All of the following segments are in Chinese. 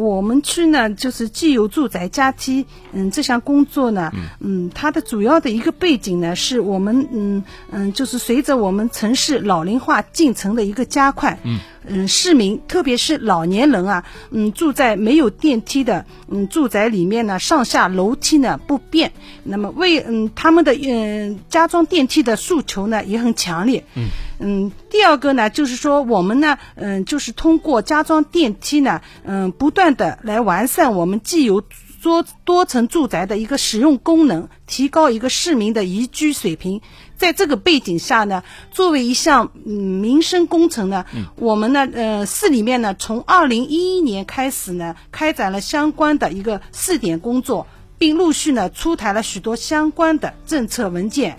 我们区呢，就是既有住宅加梯，嗯，这项工作呢，嗯，它的主要的一个背景呢，是我们，嗯嗯，就是随着我们城市老龄化进程的一个加快，嗯。嗯，市民特别是老年人啊，嗯，住在没有电梯的嗯住宅里面呢，上下楼梯呢不便，那么为嗯他们的嗯加装电梯的诉求呢也很强烈。嗯嗯，第二个呢就是说我们呢嗯就是通过加装电梯呢嗯不断的来完善我们既有多多层住宅的一个使用功能，提高一个市民的宜居水平。在这个背景下呢，作为一项嗯民生工程呢，我们呢呃市里面呢从二零一一年开始呢，开展了相关的一个试点工作，并陆续呢出台了许多相关的政策文件。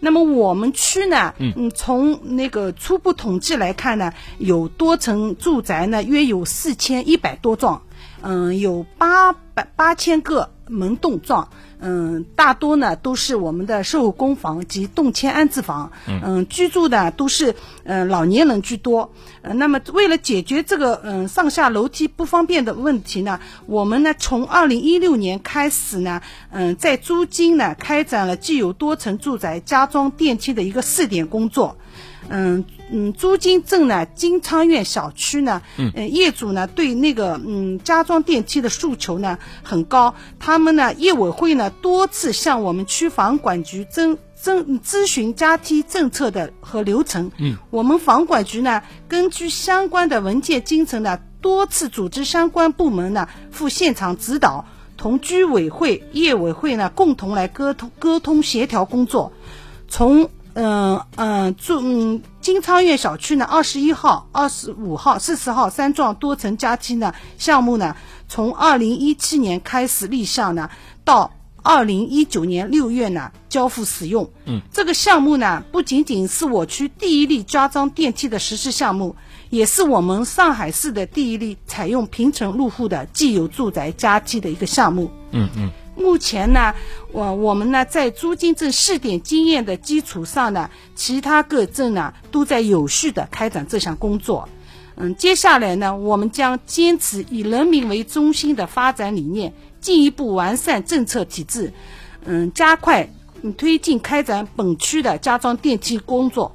那么我们区呢，嗯，从那个初步统计来看呢，有多层住宅呢约有四千一百多幢，嗯，有八百八千个门洞状。嗯，大多呢都是我们的售后工房及动迁安置房，嗯，居住的都是嗯老年人居多。呃，那么为了解决这个嗯上下楼梯不方便的问题呢，我们呢从二零一六年开始呢，嗯，在租金呢开展了既有多层住宅加装电梯的一个试点工作。嗯嗯，朱泾镇呢，金昌苑小区呢，嗯，业主呢对那个嗯加装电梯的诉求呢很高，他们呢业委会呢多次向我们区房管局征征咨询加梯政策的和流程，嗯，我们房管局呢根据相关的文件精神呢，多次组织相关部门呢赴现场指导，同居委会、业委会呢共同来沟通沟通协调工作，从。嗯嗯，住嗯金昌苑小区呢，二十一号、二十五号、四十号三幢多层加梯呢项目呢，从二零一七年开始立项呢，到二零一九年六月呢交付使用。嗯，这个项目呢，不仅仅是我区第一例加装电梯的实施项目，也是我们上海市的第一例采用平层入户的既有住宅加梯的一个项目。嗯嗯。目前呢，我我们呢在朱泾镇试点经验的基础上呢，其他各镇呢都在有序的开展这项工作。嗯，接下来呢，我们将坚持以人民为中心的发展理念，进一步完善政策体制，嗯，加快推进开展本区的加装电梯工作。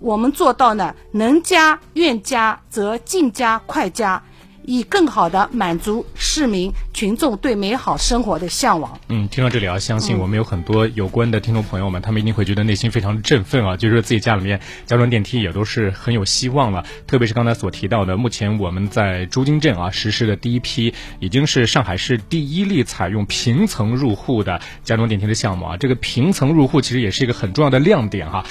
我们做到呢，能加愿加则尽加快加。以更好的满足市民群众对美好生活的向往。嗯，听到这里啊，相信我们有很多有关的听众朋友们，他们一定会觉得内心非常的振奋啊，就是自己家里面加装电梯也都是很有希望了。特别是刚才所提到的，目前我们在朱泾镇啊实施的第一批，已经是上海市第一例采用平层入户的加装电梯的项目啊。这个平层入户其实也是一个很重要的亮点哈。